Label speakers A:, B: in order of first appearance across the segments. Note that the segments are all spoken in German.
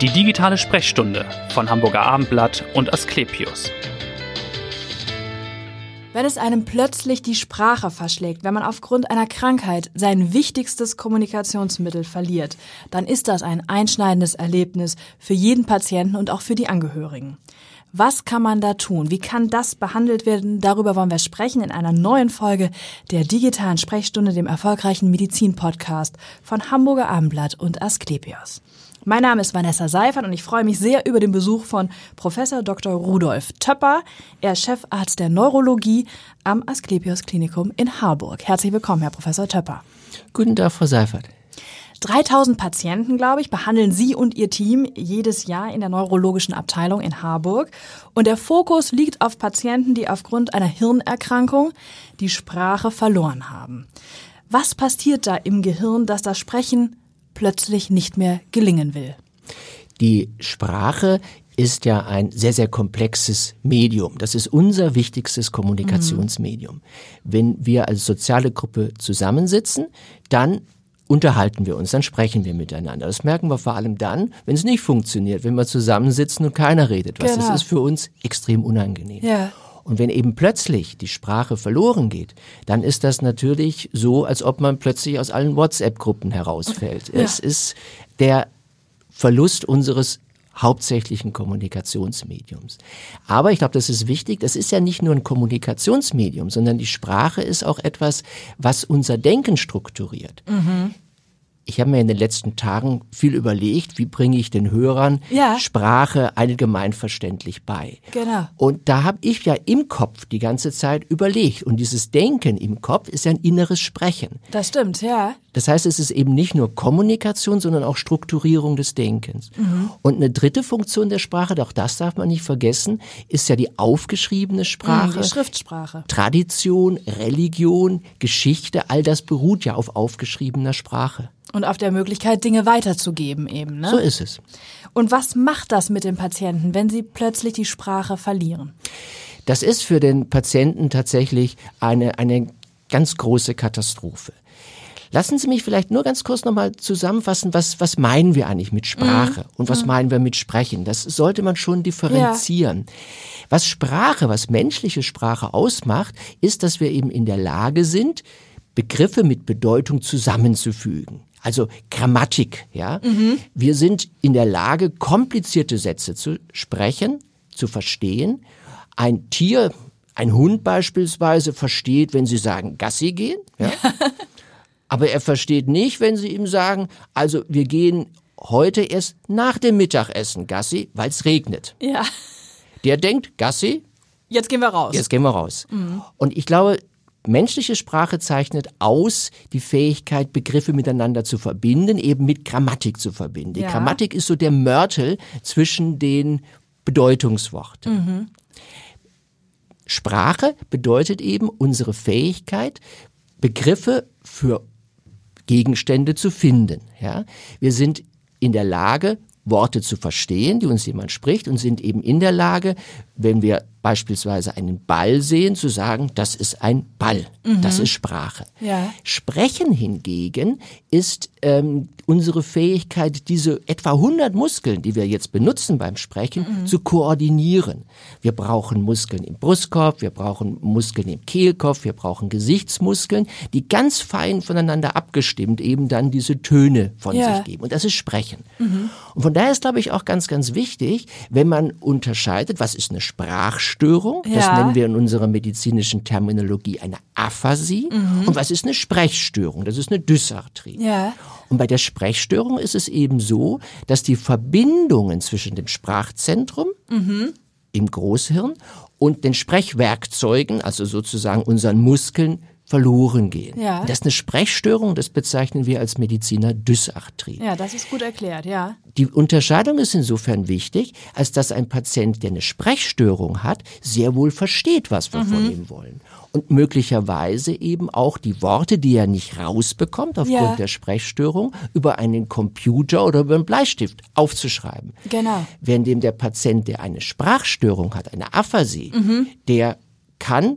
A: Die digitale Sprechstunde von Hamburger Abendblatt und Asklepios.
B: Wenn es einem plötzlich die Sprache verschlägt, wenn man aufgrund einer Krankheit sein wichtigstes Kommunikationsmittel verliert, dann ist das ein einschneidendes Erlebnis für jeden Patienten und auch für die Angehörigen. Was kann man da tun? Wie kann das behandelt werden? Darüber wollen wir sprechen in einer neuen Folge der digitalen Sprechstunde, dem erfolgreichen Medizin-Podcast von Hamburger Abendblatt und Asklepios. Mein Name ist Vanessa Seifert und ich freue mich sehr über den Besuch von Professor Dr. Rudolf Töpper. Er ist Chefarzt der Neurologie am Asklepios Klinikum in Harburg. Herzlich willkommen, Herr Professor Töpper.
C: Guten Tag, Frau Seifert.
B: 3000 Patienten, glaube ich, behandeln Sie und Ihr Team jedes Jahr in der neurologischen Abteilung in Harburg. Und der Fokus liegt auf Patienten, die aufgrund einer Hirnerkrankung die Sprache verloren haben. Was passiert da im Gehirn, dass das Sprechen plötzlich nicht mehr gelingen will?
C: Die Sprache ist ja ein sehr, sehr komplexes Medium. Das ist unser wichtigstes Kommunikationsmedium. Mhm. Wenn wir als soziale Gruppe zusammensitzen, dann unterhalten wir uns, dann sprechen wir miteinander. Das merken wir vor allem dann, wenn es nicht funktioniert, wenn wir zusammensitzen und keiner redet was. Genau. Das ist für uns extrem unangenehm. Ja. Und wenn eben plötzlich die Sprache verloren geht, dann ist das natürlich so, als ob man plötzlich aus allen WhatsApp-Gruppen herausfällt. Ja. Es ist der Verlust unseres hauptsächlichen Kommunikationsmediums. Aber ich glaube, das ist wichtig, das ist ja nicht nur ein Kommunikationsmedium, sondern die Sprache ist auch etwas, was unser Denken strukturiert. Mhm ich habe mir in den letzten Tagen viel überlegt, wie bringe ich den Hörern ja. Sprache allgemeinverständlich bei. Genau. Und da habe ich ja im Kopf die ganze Zeit überlegt. Und dieses Denken im Kopf ist ja ein inneres Sprechen.
B: Das stimmt, ja.
C: Das heißt, es ist eben nicht nur Kommunikation, sondern auch Strukturierung des Denkens. Mhm. Und eine dritte Funktion der Sprache, auch das darf man nicht vergessen, ist ja die aufgeschriebene Sprache. Mhm,
B: die Schriftsprache.
C: Tradition, Religion, Geschichte, all das beruht ja auf aufgeschriebener Sprache.
B: Und auf der Möglichkeit, Dinge weiterzugeben eben. Ne?
C: So ist es.
B: Und was macht das mit den Patienten, wenn sie plötzlich die Sprache verlieren?
C: Das ist für den Patienten tatsächlich eine, eine ganz große Katastrophe. Lassen Sie mich vielleicht nur ganz kurz nochmal zusammenfassen, was, was meinen wir eigentlich mit Sprache mhm. und was mhm. meinen wir mit Sprechen? Das sollte man schon differenzieren. Ja. Was Sprache, was menschliche Sprache ausmacht, ist, dass wir eben in der Lage sind, Begriffe mit Bedeutung zusammenzufügen. Also Grammatik, ja. Mhm. Wir sind in der Lage, komplizierte Sätze zu sprechen, zu verstehen. Ein Tier, ein Hund beispielsweise, versteht, wenn Sie sagen, Gassi gehen, ja. Aber er versteht nicht, wenn Sie ihm sagen, also wir gehen heute erst nach dem Mittagessen Gassi, weil es regnet. Ja. Der denkt, Gassi.
B: Jetzt gehen wir raus.
C: Jetzt gehen wir raus. Mhm. Und ich glaube, Menschliche Sprache zeichnet aus die Fähigkeit, Begriffe miteinander zu verbinden, eben mit Grammatik zu verbinden. Die ja. Grammatik ist so der Mörtel zwischen den Bedeutungsworten. Mhm. Sprache bedeutet eben unsere Fähigkeit, Begriffe für Gegenstände zu finden. Ja? Wir sind in der Lage, Worte zu verstehen, die uns jemand spricht und sind eben in der Lage, wenn wir beispielsweise einen Ball sehen, zu sagen, das ist ein Ball, mhm. das ist Sprache. Ja. Sprechen hingegen ist ähm, unsere Fähigkeit, diese etwa 100 Muskeln, die wir jetzt benutzen beim Sprechen, mhm. zu koordinieren. Wir brauchen Muskeln im Brustkorb, wir brauchen Muskeln im Kehlkopf, wir brauchen Gesichtsmuskeln, die ganz fein voneinander abgestimmt eben dann diese Töne von ja. sich geben. Und das ist Sprechen. Mhm. Und von daher ist, glaube ich, auch ganz, ganz wichtig, wenn man unterscheidet, was ist eine Sprachstörung. Ja. Das nennen wir in unserer medizinischen Terminologie eine Aphasie. Mhm. Und was ist eine Sprechstörung? Das ist eine Dysarthrie. Ja. Und bei der Sprechstörung ist es eben so, dass die Verbindungen zwischen dem Sprachzentrum mhm. im Großhirn und den Sprechwerkzeugen, also sozusagen unseren Muskeln, verloren gehen. Ja. Das ist eine Sprechstörung, das bezeichnen wir als Mediziner Dysarthrie.
B: Ja, das ist gut erklärt, ja.
C: Die Unterscheidung ist insofern wichtig, als dass ein Patient, der eine Sprechstörung hat, sehr wohl versteht, was wir mhm. von ihm wollen. Und möglicherweise eben auch die Worte, die er nicht rausbekommt aufgrund ja. der Sprechstörung, über einen Computer oder über einen Bleistift aufzuschreiben. Genau. Während dem der Patient, der eine Sprachstörung hat, eine Aphasie, mhm. der kann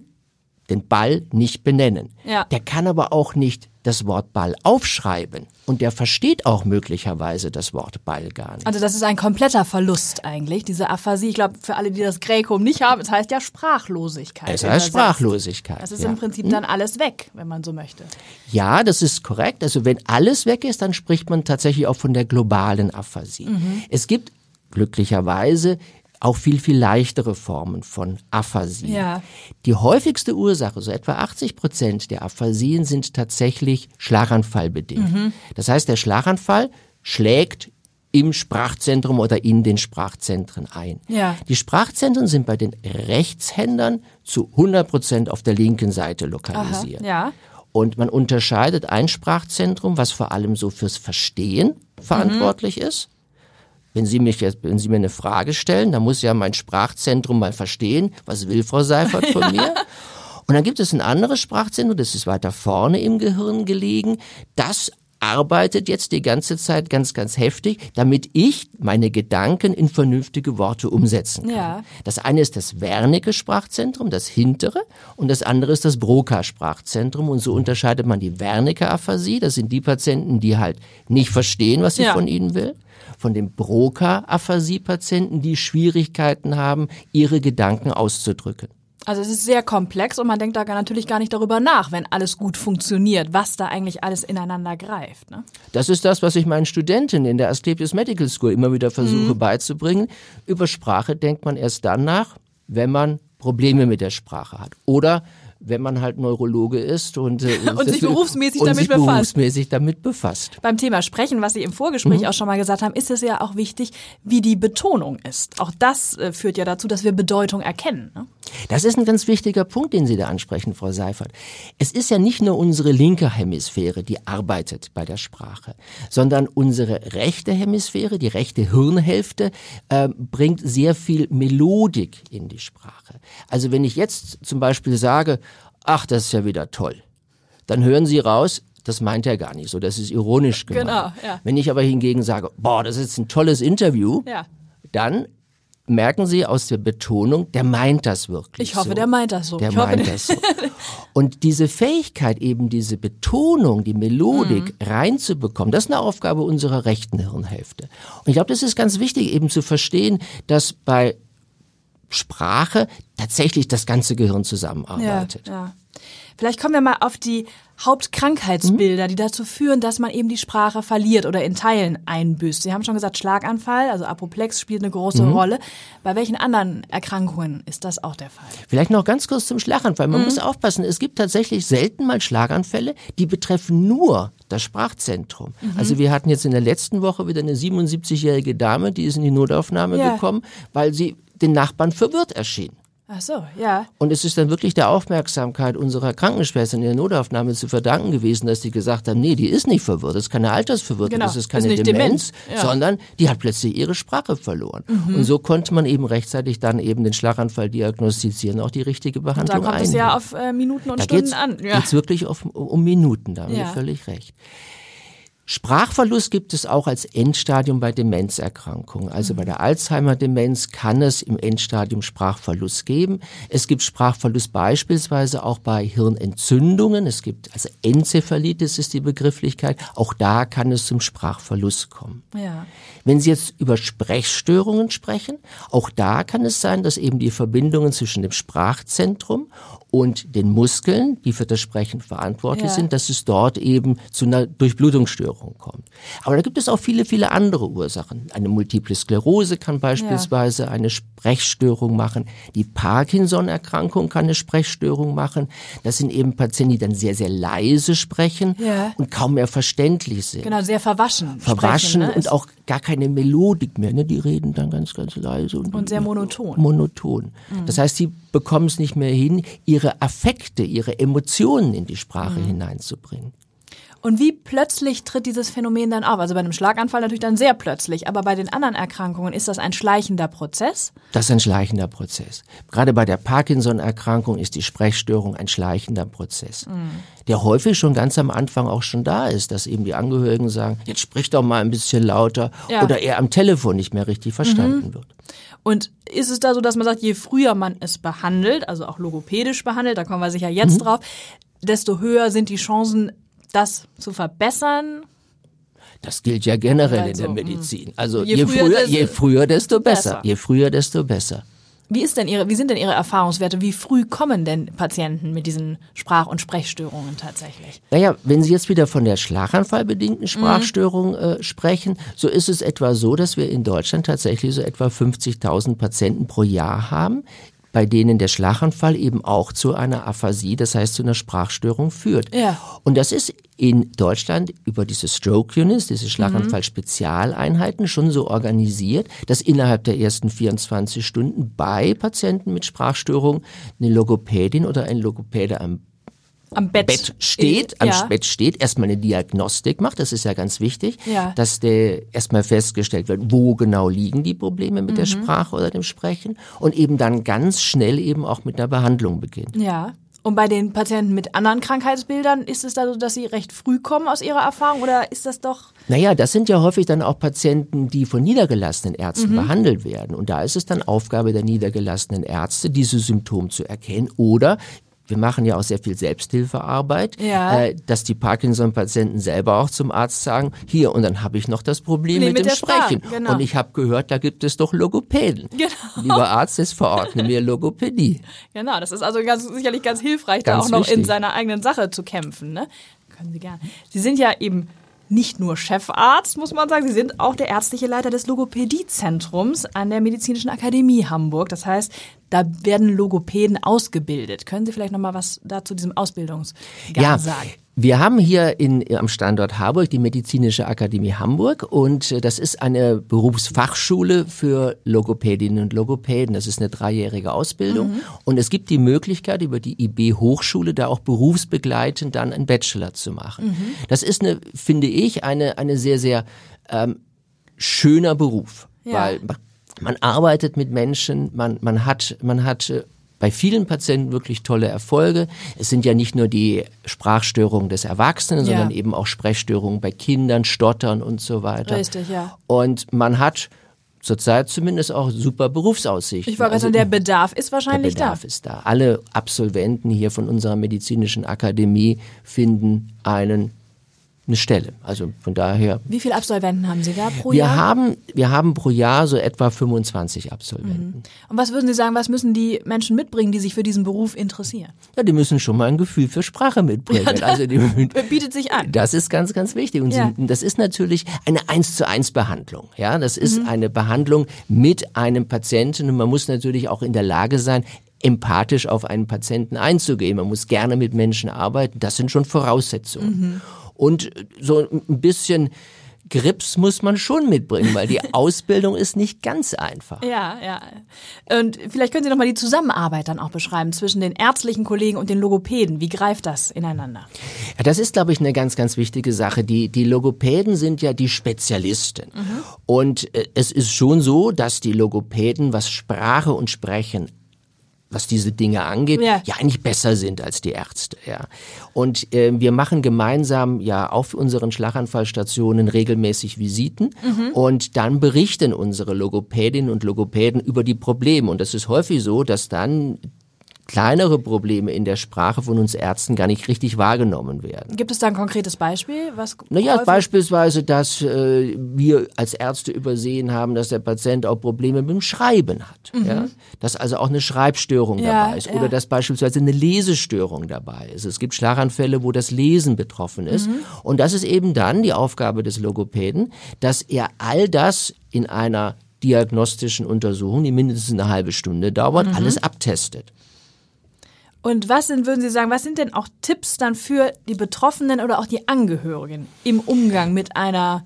C: den Ball nicht benennen. Ja. Der kann aber auch nicht das Wort Ball aufschreiben und der versteht auch möglicherweise das Wort Ball gar nicht.
B: Also das ist ein kompletter Verlust eigentlich, diese Aphasie. Ich glaube, für alle, die das Gräkum nicht haben, es heißt ja Sprachlosigkeit.
C: Es heißt Sprachlosigkeit.
B: Das ist ja. im Prinzip dann alles weg, wenn man so möchte.
C: Ja, das ist korrekt. Also wenn alles weg ist, dann spricht man tatsächlich auch von der globalen Aphasie. Mhm. Es gibt glücklicherweise auch viel, viel leichtere Formen von Aphasie. Ja. Die häufigste Ursache, so etwa 80 Prozent der Aphasien sind tatsächlich Schlaganfallbedingt. Mhm. Das heißt, der Schlaganfall schlägt im Sprachzentrum oder in den Sprachzentren ein. Ja. Die Sprachzentren sind bei den Rechtshändern zu 100 Prozent auf der linken Seite lokalisiert. Aha, ja. Und man unterscheidet ein Sprachzentrum, was vor allem so fürs Verstehen verantwortlich mhm. ist wenn Sie mich jetzt, wenn Sie mir eine Frage stellen, dann muss ja mein Sprachzentrum mal verstehen, was will Frau Seifert von ja. mir? Und dann gibt es ein anderes Sprachzentrum, das ist weiter vorne im Gehirn gelegen. Das arbeitet jetzt die ganze Zeit ganz, ganz heftig, damit ich meine Gedanken in vernünftige Worte umsetzen kann. Ja. Das eine ist das Wernicke-Sprachzentrum, das hintere, und das andere ist das Broca-Sprachzentrum. Und so unterscheidet man die Wernicke-Aphasie, das sind die Patienten, die halt nicht verstehen, was ich ja. von ihnen will von den Broca-Aphasie-Patienten, die Schwierigkeiten haben, ihre Gedanken auszudrücken.
B: Also es ist sehr komplex und man denkt da natürlich gar nicht darüber nach, wenn alles gut funktioniert, was da eigentlich alles ineinander greift. Ne?
C: Das ist das, was ich meinen Studentinnen in der Asklepios Medical School immer wieder versuche mhm. beizubringen. Über Sprache denkt man erst dann nach, wenn man Probleme mit der Sprache hat. Oder wenn man halt Neurologe ist und,
B: äh, und sich berufsmäßig
C: und
B: damit
C: sich
B: befasst.
C: berufsmäßig damit befasst.
B: Beim Thema Sprechen, was Sie im Vorgespräch mhm. auch schon mal gesagt haben, ist es ja auch wichtig, wie die Betonung ist. Auch das äh, führt ja dazu, dass wir Bedeutung erkennen. Ne?
C: Das ist ein ganz wichtiger Punkt, den Sie da ansprechen, Frau Seifert. Es ist ja nicht nur unsere linke Hemisphäre, die arbeitet bei der Sprache, sondern unsere rechte Hemisphäre, die rechte Hirnhälfte, äh, bringt sehr viel Melodik in die Sprache. Also wenn ich jetzt zum Beispiel sage, ach, das ist ja wieder toll, dann hören Sie raus, das meint er gar nicht so, das ist ironisch gemeint. Genau, ja. Wenn ich aber hingegen sage, boah, das ist ein tolles Interview, ja. dann merken Sie aus der Betonung, der meint das wirklich.
B: Ich hoffe,
C: so.
B: der meint das so.
C: Der
B: ich
C: meint hoffe, das so. Und diese Fähigkeit, eben diese Betonung, die Melodik mhm. reinzubekommen, das ist eine Aufgabe unserer rechten Hirnhälfte. Und ich glaube, das ist ganz wichtig, eben zu verstehen, dass bei Sprache tatsächlich das ganze Gehirn zusammenarbeitet.
B: Ja, ja. Vielleicht kommen wir mal auf die Hauptkrankheitsbilder, mhm. die dazu führen, dass man eben die Sprache verliert oder in Teilen einbüßt. Sie haben schon gesagt, Schlaganfall, also Apoplex spielt eine große mhm. Rolle. Bei welchen anderen Erkrankungen ist das auch der Fall?
C: Vielleicht noch ganz kurz zum Schlaganfall. Man mhm. muss aufpassen, es gibt tatsächlich selten mal Schlaganfälle, die betreffen nur das Sprachzentrum. Mhm. Also wir hatten jetzt in der letzten Woche wieder eine 77-jährige Dame, die ist in die Notaufnahme ja. gekommen, weil sie den Nachbarn verwirrt erschien.
B: Ach so, ja.
C: Und es ist dann wirklich der Aufmerksamkeit unserer Krankenschwestern in der Notaufnahme zu verdanken gewesen, dass die gesagt haben, nee, die ist nicht verwirrt, das ist keine Altersverwirrung, genau. das ist keine ist Demenz, Demenz. Ja. sondern die hat plötzlich ihre Sprache verloren. Mhm. Und so konnte man eben rechtzeitig dann eben den Schlaganfall diagnostizieren, auch die richtige Behandlung
B: einnehmen. Da kommt
C: einnehmen.
B: es ja auf äh, Minuten und da Stunden an.
C: Ja. geht's wirklich auf, um Minuten, da haben ja. Sie völlig recht. Sprachverlust gibt es auch als Endstadium bei Demenzerkrankungen. Also bei der Alzheimer-Demenz kann es im Endstadium Sprachverlust geben. Es gibt Sprachverlust beispielsweise auch bei Hirnentzündungen. Es gibt, also Enzephalitis ist die Begrifflichkeit. Auch da kann es zum Sprachverlust kommen. Ja. Wenn Sie jetzt über Sprechstörungen sprechen, auch da kann es sein, dass eben die Verbindungen zwischen dem Sprachzentrum und den Muskeln, die für das Sprechen verantwortlich ja. sind, dass es dort eben zu einer Durchblutungsstörung kommt. Aber da gibt es auch viele, viele andere Ursachen. Eine Multiple Sklerose kann beispielsweise ja. eine Sprechstörung machen. Die Parkinson-Erkrankung kann eine Sprechstörung machen. Das sind eben Patienten, die dann sehr, sehr leise sprechen ja. und kaum mehr verständlich sind.
B: Genau, sehr verwaschen.
C: Verwaschen sprechen, ne? und auch gar keine Melodik mehr. Ne? Die reden dann ganz, ganz leise.
B: Und, und sehr monoton.
C: Monoton. Mhm. Das heißt, sie bekommen es nicht mehr hin, ihre Affekte, ihre Emotionen in die Sprache mhm. hineinzubringen.
B: Und wie plötzlich tritt dieses Phänomen dann auf? Also bei einem Schlaganfall natürlich dann sehr plötzlich, aber bei den anderen Erkrankungen ist das ein schleichender Prozess?
C: Das ist ein schleichender Prozess. Gerade bei der Parkinson-Erkrankung ist die Sprechstörung ein schleichender Prozess, mhm. der häufig schon ganz am Anfang auch schon da ist, dass eben die Angehörigen sagen, jetzt sprich doch mal ein bisschen lauter ja. oder er am Telefon nicht mehr richtig verstanden mhm. wird.
B: Und ist es da so, dass man sagt, je früher man es behandelt, also auch logopädisch behandelt, da kommen wir sicher jetzt mhm. drauf, desto höher sind die Chancen, das zu verbessern?
C: Das gilt ja generell
B: Also,
C: in der
B: mm.
C: Medizin. Also
B: Je
C: je,
B: früher,
C: früher,
B: desto-
C: je früher, desto besser.
B: besser.
C: Je früher, desto besser.
B: Wie ist denn Ihre, wie sind denn Ihre Erfahrungswerte? Wie früh kommen denn Patienten mit diesen Sprach- und Sprechstörungen tatsächlich?
C: Naja, wenn Sie jetzt wieder von der schlaganfallbedingten Sprachstörung äh, sprechen, so ist es etwa so, dass wir in Deutschland tatsächlich so etwa 50.000 Patienten pro Jahr haben, bei denen der Schlaganfall eben auch zu einer Aphasie, das heißt zu einer Sprachstörung führt.
B: Ja.
C: Und das ist in Deutschland über diese Stroke Units, diese Schlaganfall-Spezialeinheiten schon so organisiert, dass innerhalb der ersten 24 Stunden bei Patienten mit Sprachstörung eine Logopädin oder ein Logopäde am
B: Am Bett,
C: Bett steht, am
B: ja.
C: Bett steht, erstmal eine Diagnostik macht, das ist ja ganz wichtig,
B: Ja.
C: dass der erstmal festgestellt wird, wo genau liegen die Probleme mit der
B: Mhm.
C: Sprache oder dem Sprechen und eben dann ganz schnell eben auch mit einer Behandlung beginnt.
B: Ja. Und bei den Patienten mit anderen Krankheitsbildern ist es da so, dass sie recht früh kommen aus ihrer Erfahrung oder ist das doch
C: Naja, das sind ja häufig dann auch Patienten, die von niedergelassenen Ärzten
B: Mhm.
C: behandelt werden. Und da ist es dann Aufgabe der niedergelassenen Ärzte, diese Symptome zu erkennen oder wir machen ja auch sehr viel Selbsthilfearbeit,
B: Ja.
C: äh, dass die Parkinson-Patienten selber auch zum Arzt sagen, hier, und dann habe ich noch das Problem
B: Nee,
C: mit,
B: mit
C: dem Sprechen.
B: genau.
C: Und ich habe gehört, da gibt es doch Logopäden.
B: Genau.
C: Lieber Arzt, jetzt verordne mir Logopädie.
B: Genau, das ist also ganz, sicherlich ganz hilfreich, da
C: Ganz
B: auch noch in
C: wichtig.
B: seiner eigenen Sache zu kämpfen. Ne? Können Sie gerne. Sie sind ja eben nicht nur Chefarzt, muss man sagen, Sie sind auch der ärztliche Leiter des Logopädiezentrums an der Medizinischen Akademie Hamburg. Das heißt, da werden Logopäden ausgebildet. Können Sie vielleicht noch mal was dazu diesem Ausbildungsgang
C: ja,
B: sagen?
C: Wir haben hier in, am Standort Harburg die Medizinische Akademie Hamburg und äh, das ist eine Berufsfachschule für Logopädinnen und Logopäden. Das ist eine dreijährige Ausbildung und es gibt die Möglichkeit über die IB Hochschule da auch berufsbegleitend dann einen Bachelor zu machen. Das ist eine, finde ich, eine, eine sehr, sehr ähm, schöner Beruf,
B: Ja.
C: weil man arbeitet mit Menschen, man, man hat, man hat äh, bei vielen Patienten wirklich tolle Erfolge. Es sind ja nicht nur die Sprachstörungen des Erwachsenen,
B: Ja.
C: sondern eben auch Sprechstörungen bei Kindern, Stottern und so weiter.
B: Richtig, ja.
C: Und man hat zurzeit zumindest auch super Berufsaussichten.
B: Ich war
C: Also
B: der Bedarf ist
C: der
B: wahrscheinlich
C: Bedarf ist da. Alle Absolventen hier von unserer medizinischen Akademie finden einen eine Stelle. Also von daher
B: da. Wie viele Absolventen haben Sie da pro
C: wir
B: Jahr?
C: haben, wir haben pro Jahr so etwa 25 Absolventen.
B: Und was würden Sie sagen, was müssen die Menschen mitbringen, die sich für diesen Beruf interessieren?
C: Ja, die müssen schon mal ein Gefühl für Sprache mitbringen. also die,
B: Bietet sich an.
C: das ist ganz, ganz wichtig. Und
B: Ja.
C: das ist natürlich eine eins zu eins Behandlung. Ja, das ist eine Behandlung mit einem Patienten und man muss natürlich auch in der Lage sein, empathisch auf einen Patienten einzugehen. Man muss gerne mit Menschen arbeiten. Das sind schon Voraussetzungen. Und so ein bisschen Grips muss man schon mitbringen, weil die Ausbildung ist nicht ganz einfach.
B: Ja, ja. Und vielleicht können Sie noch mal die Zusammenarbeit dann auch beschreiben zwischen den ärztlichen Kollegen und den Logopäden. Wie greift das ineinander?
C: Ja, das ist, glaube ich, eine ganz, ganz wichtige Sache. Die, die Logopäden sind ja die Spezialisten. Und äh, es ist schon so, dass die Logopäden, was Sprache und Sprechen was diese Dinge angeht,
B: Ja.
C: ja, eigentlich besser sind als die Ärzte. Ja. Und äh, wir machen gemeinsam ja auf unseren Schlaganfallstationen regelmäßig Visiten und dann berichten unsere Logopädinnen und Logopäden über die Probleme. Und das ist häufig so, dass dann kleinere Probleme in der Sprache von uns Ärzten gar nicht richtig wahrgenommen werden.
B: Gibt es da ein konkretes Beispiel? Was
C: Naja, beispielsweise, dass äh, wir als Ärzte übersehen haben, dass der Patient auch Probleme mit dem Schreiben hat. Ja? Dass also auch eine Schreibstörung
B: Mhm. Ja,
C: dabei ist.
B: ja.
C: Oder dass beispielsweise eine Lesestörung dabei ist. Es gibt Schlaganfälle, wo das Lesen betroffen ist.
B: Mhm.
C: Und das ist eben dann die Aufgabe des Logopäden, dass er all das in einer diagnostischen Untersuchung, die mindestens eine halbe Stunde dauert,
B: Mhm.
C: alles abtestet.
B: Und was sind, würden Sie sagen, was sind denn auch Tipps dann für die Betroffenen oder auch die Angehörigen im Umgang mit einer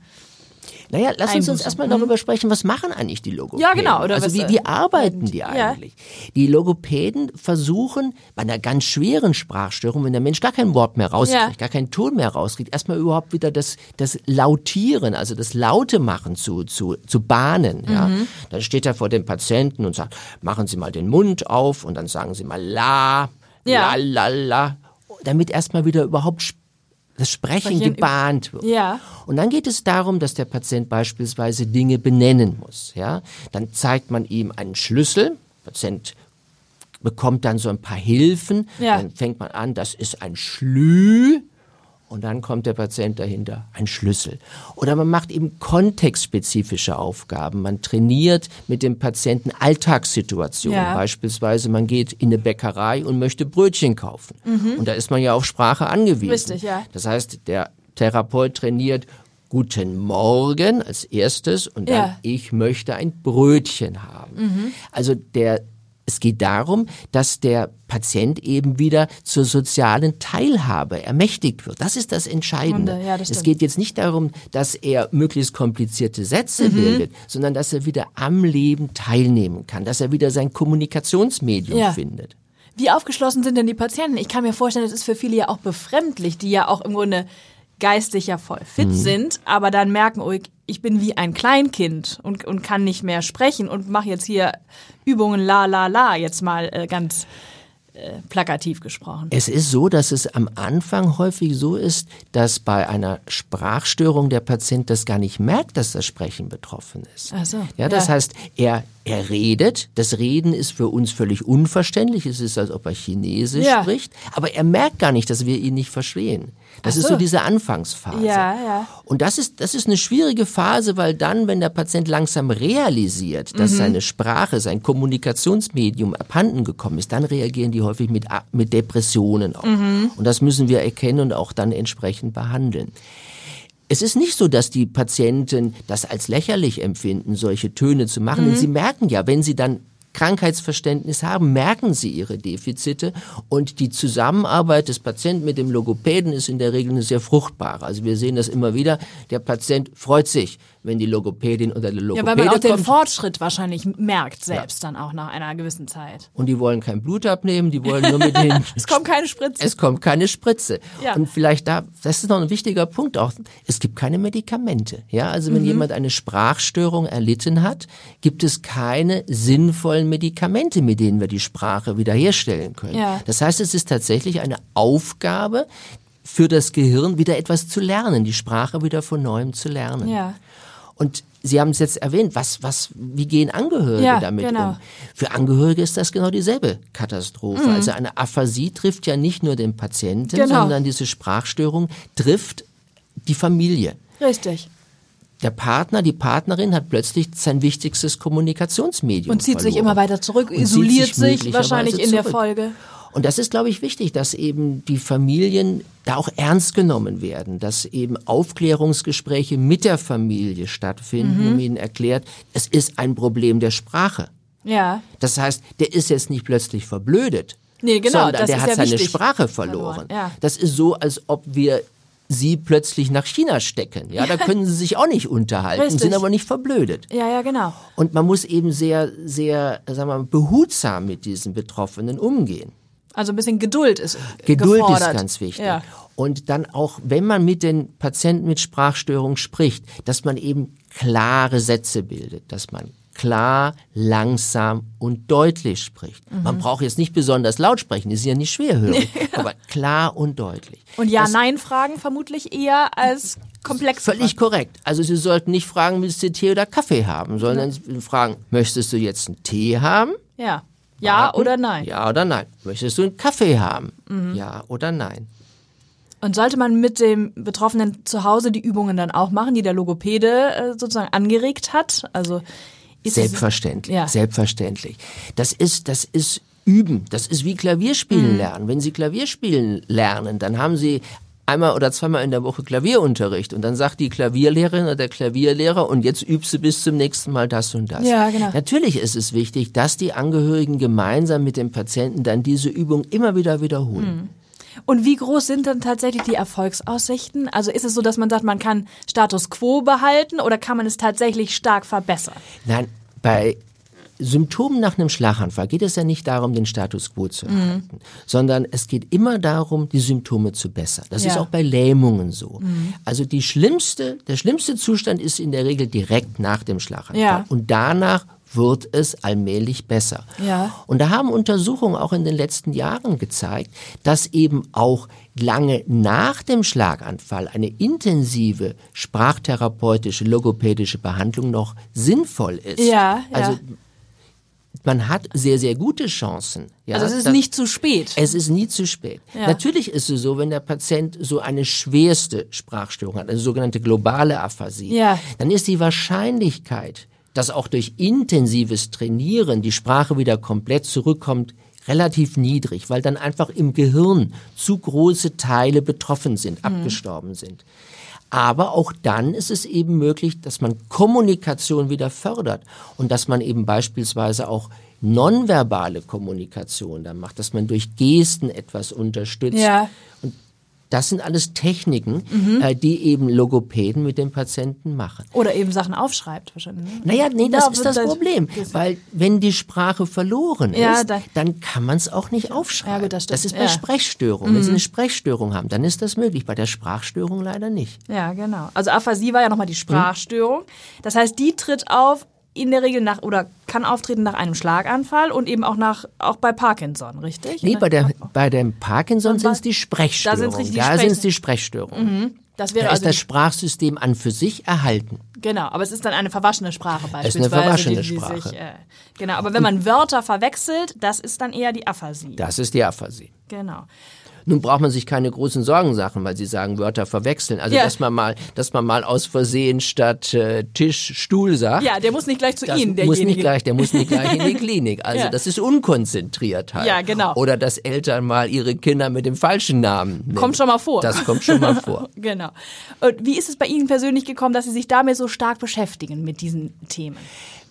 C: Naja, lass uns uns erstmal darüber sprechen, was machen eigentlich die Logopäden?
B: Ja, genau, oder
C: also wie,
B: äh,
C: wie arbeiten die
B: ja.
C: eigentlich? Die Logopäden versuchen bei einer ganz schweren Sprachstörung, wenn der Mensch gar kein Wort mehr rauskriegt,
B: Ja.
C: gar keinen Ton mehr rauskriegt, erstmal überhaupt wieder das, das Lautieren, also das Laute machen zu, zu, zu bahnen. Ja?
B: Mhm.
C: Dann steht er vor dem Patienten und sagt, machen Sie mal den Mund auf und dann sagen Sie mal la,
B: Ja.
C: la, la, la, damit erstmal wieder überhaupt das Sprechen
B: Sprechen-
C: gebahnt wird.
B: Ja.
C: Und dann geht es darum, dass der Patient beispielsweise Dinge benennen muss. Ja? Dann zeigt man ihm einen Schlüssel. Der Patient bekommt dann so ein paar Hilfen.
B: Ja.
C: Dann fängt man an, das ist ein Schlü. Und dann kommt der Patient dahinter, ein Schlüssel. Oder man macht eben kontextspezifische Aufgaben. Man trainiert mit dem Patienten Alltagssituationen.
B: Ja.
C: Beispielsweise, man geht in eine Bäckerei und möchte Brötchen kaufen. Und da ist man ja auf Sprache angewiesen.
B: Mhm. Richtig, ja.
C: Das heißt, der Therapeut trainiert Guten Morgen als erstes und dann
B: Ja. Mhm.
C: ich möchte ein Brötchen haben. Also der es geht darum, dass der Patient eben wieder zur sozialen Teilhabe ermächtigt wird. Das ist das Entscheidende.
B: Ja, das
C: es geht jetzt nicht darum, dass er möglichst komplizierte Sätze
B: Mhm.
C: bildet, sondern dass er wieder am Leben teilnehmen kann, dass er wieder sein Kommunikationsmedium
B: Ja.
C: findet.
B: Wie aufgeschlossen sind denn die Patienten? Ich kann mir vorstellen, das ist für viele ja auch befremdlich, die ja auch im Grunde geistig ja voll fit
C: Mhm.
B: sind, aber dann merken, oh, ich, bin wie ein Kleinkind und, und kann nicht mehr sprechen und mache jetzt hier Übungen la la la, jetzt mal äh, ganz äh, plakativ gesprochen.
C: Es ist so, dass es am Anfang häufig so ist, dass bei einer Sprachstörung der Patient das gar nicht merkt, dass das Sprechen betroffen ist.
B: Ach so,
C: Ja, das
B: ja.
C: heißt, er, er redet. Das Reden ist für uns völlig unverständlich. Es ist, als ob er Chinesisch
B: Ja.
C: spricht. Aber er merkt gar nicht, dass wir ihn nicht verstehen. Das
B: Ach
C: ist
B: so.
C: so diese Anfangsphase.
B: Ja, ja.
C: Und das ist, das ist eine schwierige Phase, weil dann, wenn der Patient langsam realisiert,
B: Mhm.
C: dass seine Sprache, sein Kommunikationsmedium abhanden gekommen ist, dann reagieren die häufig mit, mit Depressionen auch.
B: Mhm.
C: Und das müssen wir erkennen und auch dann entsprechend behandeln. Es ist nicht so, dass die Patienten das als lächerlich empfinden, solche Töne zu machen.
B: Mhm.
C: Denn sie merken ja, wenn sie dann Krankheitsverständnis haben, merken sie ihre Defizite und die Zusammenarbeit des Patienten mit dem Logopäden ist in der Regel eine sehr fruchtbare. Also wir sehen das immer wieder. Der Patient freut sich, wenn die Logopädin oder der
B: Ja,
C: Logopäde
B: weil man auch den
C: kommt.
B: Fortschritt wahrscheinlich merkt selbst dann auch nach einer gewissen Zeit.
C: Und die wollen kein Blut abnehmen, die wollen nur mit den
B: Es kommt keine Spritze.
C: Es kommt keine Spritze.
B: Ja.
C: Und vielleicht da, das ist noch ein wichtiger Punkt auch, es gibt keine Medikamente. Ja, also
B: Mhm.
C: wenn jemand eine Sprachstörung erlitten hat, gibt es keine sinnvollen Medikamente, mit denen wir die Sprache wiederherstellen können.
B: Ja.
C: Das heißt, es ist tatsächlich eine Aufgabe für das Gehirn, wieder etwas zu lernen, die Sprache wieder von neuem zu lernen.
B: Ja.
C: Und Sie haben es jetzt erwähnt, was, was, wie gehen Angehörige
B: Ja,
C: damit
B: genau.
C: um? Für Angehörige ist das genau dieselbe Katastrophe. Also eine Aphasie trifft ja nicht nur den Patienten,
B: Mhm. Genau.
C: sondern diese Sprachstörung trifft die Familie.
B: Richtig.
C: Der Partner, die Partnerin hat plötzlich sein wichtigstes Kommunikationsmedium
B: Und zieht sich
C: verloren.
B: immer weiter zurück,
C: Und
B: isoliert sich,
C: möglicherweise
B: wahrscheinlich in der
C: zurück.
B: Folge.
C: Und das ist, glaube ich, wichtig, dass eben die Familien da auch ernst genommen werden, dass eben Aufklärungsgespräche mit der Familie stattfinden,
B: Mhm.
C: um ihnen erklärt, es ist ein Problem der Sprache.
B: Ja.
C: Das heißt, der ist jetzt nicht plötzlich verblödet,
B: Nee, genau,
C: sondern
B: das
C: der hat
B: ja
C: seine
B: wichtig.
C: Sprache verloren.
B: Verloren, ja.
C: Das ist so, als ob wir sie plötzlich nach China stecken. Ja, da können sie sich auch nicht unterhalten,
B: Richtig.
C: sind aber nicht verblödet.
B: Ja, ja, genau.
C: Und man muss eben sehr, sehr, sagen wir mal, behutsam mit diesen Betroffenen umgehen.
B: Also ein bisschen Geduld ist
C: Geduld
B: gefordert.
C: ist ganz wichtig.
B: Ja.
C: Und dann auch, wenn man mit den Patienten mit Sprachstörungen spricht, dass man eben klare Sätze bildet, dass man klar, langsam und deutlich spricht.
B: Mhm.
C: Man braucht jetzt nicht besonders laut sprechen, sind ja nicht schwerhörig, aber klar und deutlich.
B: Und Ja-Nein-Fragen vermutlich eher als komplex.
C: Völlig korrekt. Also Sie sollten nicht fragen, willst du Tee oder Kaffee haben, sondern Sie fragen, möchtest du jetzt einen Tee haben?
B: Ja. Ja
C: Warten?
B: oder nein. Mhm.
C: Ja oder nein. Möchtest du einen Kaffee haben? Ja oder nein.
B: Und sollte man mit dem Betroffenen zu Hause die Übungen dann auch machen, die der Logopäde äh, sozusagen angeregt hat? Also
C: Selbstverständlich,
B: Ja.
C: selbstverständlich. Das ist, das ist Üben. Das ist wie Klavierspielen
B: Mhm.
C: lernen. Wenn Sie Klavierspielen lernen, dann haben Sie einmal oder zweimal in der Woche Klavierunterricht und dann sagt die Klavierlehrerin oder der Klavierlehrer und jetzt übst du bis zum nächsten Mal das und das.
B: Ja, genau.
C: Natürlich ist es wichtig, dass die Angehörigen gemeinsam mit dem Patienten dann diese Übung immer wieder wiederholen.
B: Und wie groß sind dann tatsächlich die Erfolgsaussichten? Also ist es so, dass man sagt, man kann Status quo behalten oder kann man es tatsächlich stark verbessern?
C: Nein, bei Symptomen nach einem Schlaganfall geht es ja nicht darum, den Status quo zu erhalten, sondern es geht immer darum, die Symptome zu bessern. Das ist
B: Ja.
C: auch bei Lähmungen so. Also die schlimmste, der schlimmste Zustand ist in der Regel direkt nach dem Schlaganfall.
B: Ja.
C: Und danach wird es allmählich besser.
B: Ja.
C: Und da haben Untersuchungen auch in den letzten Jahren gezeigt, dass eben auch lange nach dem Schlaganfall eine intensive sprachtherapeutische, logopädische Behandlung noch sinnvoll ist.
B: Ja, ja.
C: Also man hat sehr, sehr gute Chancen. Ja,
B: also es ist
C: dass-
B: nicht zu spät.
C: es ist nie zu spät.
B: Ja.
C: Natürlich ist es so, wenn der Patient so eine schwerste Sprachstörung hat, also sogenannte globale Aphasie,
B: Ja.
C: dann ist die Wahrscheinlichkeit, dass auch durch intensives Trainieren die Sprache wieder komplett zurückkommt, relativ niedrig, weil dann einfach im Gehirn zu große Teile betroffen sind, abgestorben sind. Aber auch dann ist es eben möglich, dass man Kommunikation wieder fördert und dass man eben beispielsweise auch nonverbale Kommunikation dann macht, dass man durch Gesten etwas unterstützt.
B: Ja.
C: Und das sind alles Techniken,
B: Mhm.
C: äh, die eben Logopäden mit dem Patienten machen.
B: Oder eben Sachen aufschreibt wahrscheinlich. ne?
C: Naja, nee, das
B: Ja,
C: ist das
B: das-
C: Problem. Weil wenn die Sprache verloren
B: Ja,
C: ist,
B: da-
C: dann kann man es auch nicht aufschreiben.
B: Ja, das stimmt.
C: ist bei
B: Ja. Mhm.
C: Sprechstörungen. Wenn Sie eine Sprechstörung haben, dann ist das möglich. Bei der Sprachstörung leider nicht.
B: Ja, genau. Also Aphasie war ja nochmal die Sprachstörung. Das heißt, die tritt auf in der Regel nach oder kann auftreten nach einem Schlaganfall und eben auch nach auch bei Parkinson, richtig?
C: Nee, bei, der, bei dem Parkinson sind es die Sprechstörungen. Da sind es die Sprechstörungen.
B: das wäre
C: Da ist
B: also
C: das Sprachsystem an für sich erhalten.
B: genau, aber es ist dann eine verwaschene Sprache
C: ist
B: beispielsweise.
C: eine verwaschene
B: die, die
C: Sprache.
B: Sich, äh, genau, aber wenn man Wörter verwechselt, das ist dann eher die Aphasie.
C: Das ist die Aphasie.
B: Genau.
C: Nun braucht man sich keine großen Sorgen machen, weil Sie sagen, Wörter verwechseln. Also,
B: Ja.
C: dass man mal, dass man mal aus Versehen statt äh, Tisch Stuhl sagt.
B: Ja, der muss nicht gleich zu Ihnen,
C: muss
B: derjenige.
C: nicht gleich, der muss nicht gleich in die Klinik. Also
B: Ja.
C: das ist unkonzentriert halt.
B: Ja, genau.
C: Oder dass Eltern mal ihre Kinder mit dem falschen Namen nennen.
B: Kommt schon mal vor.
C: Das kommt schon mal vor.
B: Genau. Und wie ist es bei Ihnen persönlich gekommen, dass Sie sich damit so stark beschäftigen mit diesen Themen?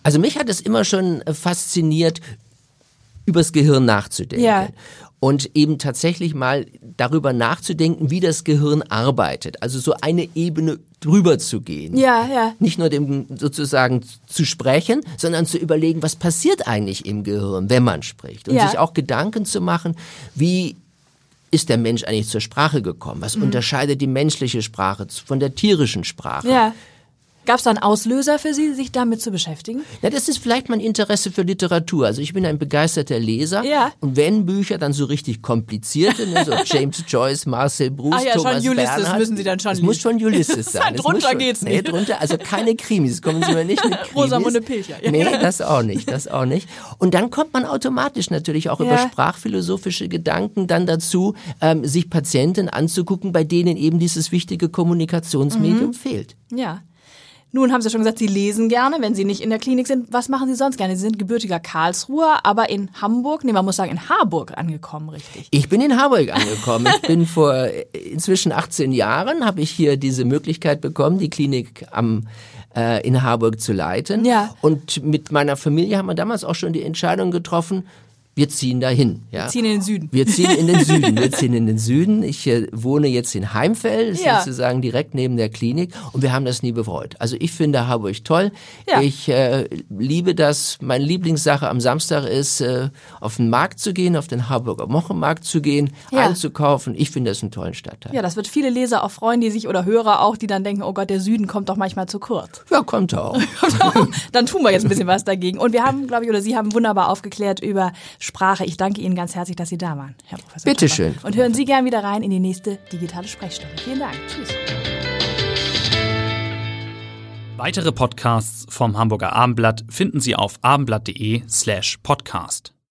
C: Also mich hat es immer schon äh, fasziniert, übers Gehirn nachzudenken.
B: Ja.
C: Und eben tatsächlich mal darüber nachzudenken, wie das Gehirn arbeitet. Also so eine Ebene drüber zu gehen.
B: Ja, ja.
C: Nicht nur dem sozusagen zu sprechen, sondern zu überlegen, was passiert eigentlich im Gehirn, wenn man spricht. Und
B: Ja.
C: sich auch Gedanken zu machen, wie ist der Mensch eigentlich zur Sprache gekommen? Was unterscheidet die menschliche Sprache von der tierischen Sprache?
B: Ja. Gab es da einen Auslöser für Sie, sich damit zu beschäftigen?
C: Na, das ist vielleicht mein Interesse für Literatur. Also ich bin ein begeisterter Leser.
B: Ja.
C: Und wenn Bücher dann so richtig komplizierte, ne, so James Joyce, Marcel Proust,
B: Ah ja, schon
C: Thomas
B: Ulysses
C: Bernhard,
B: müssen Sie dann schon
C: Es muss schon Ulysses sein. Es
B: drunter
C: muss schon,
B: geht's
C: nee,
B: nicht.
C: drunter, also keine Krimis. Kommen Sie mir nicht mit Krimis.
B: Rosamunde Pilcher, ja.
C: Nee, das auch nicht, das auch nicht. Und dann kommt man automatisch natürlich auch über
B: Ja.
C: sprachphilosophische Gedanken dann dazu, ähm, sich Patienten anzugucken, bei denen eben dieses wichtige Kommunikationsmedium
B: Mhm.
C: fehlt.
B: Ja. Nun haben Sie schon gesagt, Sie lesen gerne, wenn Sie nicht in der Klinik sind. Was machen Sie sonst gerne? Sie sind gebürtiger Karlsruher, aber in Hamburg, nee, man muss sagen, in Harburg angekommen, richtig?
C: Ich bin in Harburg angekommen. Ich bin vor äh, inzwischen 18 Jahren, habe ich hier diese Möglichkeit bekommen, die Klinik am äh, in Harburg zu leiten.
B: Ja.
C: Und mit meiner Familie haben wir damals auch schon die Entscheidung getroffen, wir ziehen dahin. Ja.
B: Ziehen in den Süden.
C: Wir ziehen in den Süden. Wir ziehen in den Süden. Ich äh, wohne jetzt in Heimfeld,
B: Ja.
C: sozusagen direkt neben der Klinik, und wir haben das nie bereut. Also ich finde Harburg toll.
B: Ja.
C: Ich äh, liebe das. Meine Lieblingssache am Samstag ist, äh, auf den Markt zu gehen, auf den Harburger Wochenmarkt zu gehen,
B: Ja.
C: einzukaufen. Ich finde das einen tollen Stadtteil.
B: Ja, das wird viele Leser auch freuen, die sich oder Hörer auch, die dann denken, oh Gott, der Süden kommt doch manchmal zu kurz.
C: Ja, kommt auch.
B: dann tun wir jetzt ein bisschen was dagegen. Und wir haben, glaube ich, oder Sie haben wunderbar aufgeklärt über Sprache. Ich danke Ihnen ganz herzlich, dass Sie da waren, Herr Professor.
C: Bitte
B: Klapper.
C: schön.
B: Und hören Sie gern wieder rein in die nächste digitale Sprechstunde. Vielen Dank. Tschüss.
A: Weitere Podcasts vom Hamburger Abendblatt finden Sie auf abendblatt.de slash podcast.